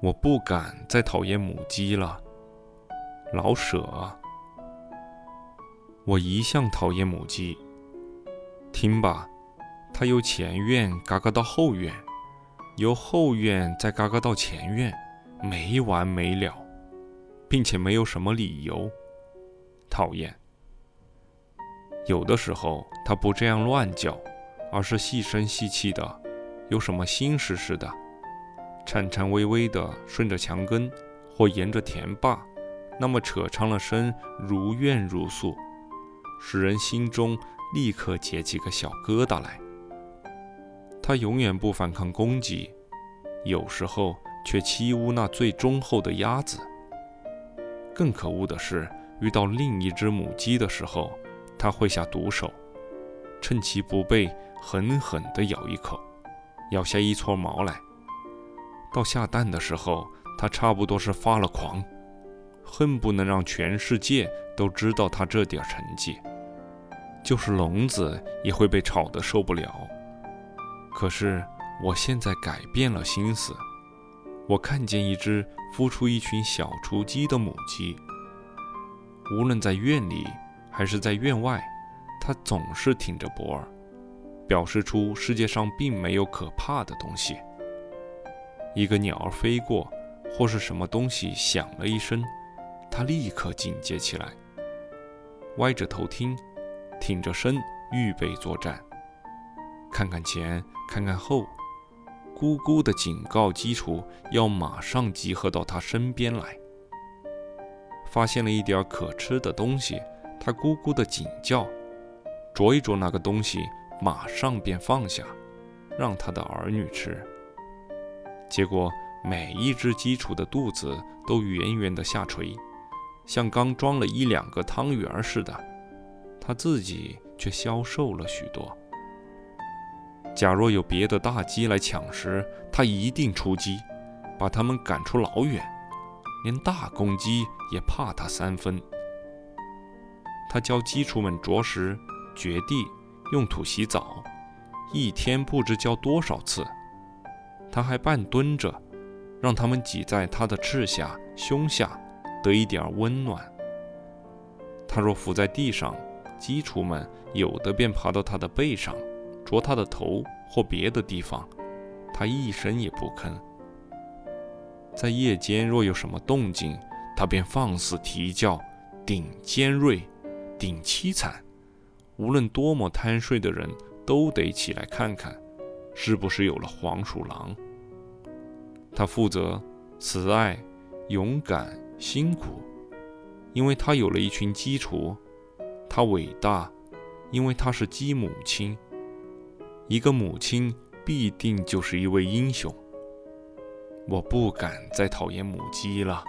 我不敢再讨厌母鸡了。老舍，我一向讨厌母鸡。听吧，它由前院嘎嘎到后院，由后院再嘎嘎到前院，没完没了，并且没有什么理由。讨厌。有的时候它不这样乱叫，而是细声细气的，有什么心事似的。颤颤巍巍地顺着墙根，或沿着田坝，那么扯长了身，如怨如诉，使人心中立刻结起个小疙瘩来。他永远不反抗攻击，有时候却欺侮那最忠厚的鸭子。更可恶的是，遇到另一只母鸡的时候，他会下毒手，趁其不备，狠狠地咬一口，咬下一撮毛来。到下蛋的时候，他差不多是发了狂，恨不能让全世界都知道他这点成绩。就是笼子也会被吵得受不了。可是我现在改变了心思，我看见一只孵出一群小雏鸡的母鸡，无论在院里还是在院外，它总是挺着脖儿，表示出世界上并没有可怕的东西。一个鸟儿飞过，或是什么东西响了一声，它立刻警戒起来，歪着头听，挺着身预备作战，看看前，看看后，咕咕的警告基础要马上集合到它身边来。发现了一点可吃的东西，他咕咕的警叫，啄一啄那个东西，马上便放下，让他的儿女吃。结果，每一只鸡雏的肚子都圆圆的下垂，像刚装了一两个汤圆似的。它自己却消瘦了许多。假若有别的大鸡来抢食，它一定出击，把它们赶出老远，连大公鸡也怕它三分。他教鸡雏们啄食、掘地、用土洗澡，一天不知教多少次。他还半蹲着，让他们挤在他的翅下、胸下，得一点温暖。他若伏在地上，鸡雏们有的便爬到他的背上，啄他的头或别的地方，他一声也不吭。在夜间若有什么动静，他便放肆啼叫，顶尖锐，顶凄惨，无论多么贪睡的人都得起来看看。是不是有了黄鼠狼？他负责慈爱、勇敢、辛苦，因为他有了一群鸡雏；他伟大，因为他是鸡母亲。一个母亲必定就是一位英雄。我不敢再讨厌母鸡了。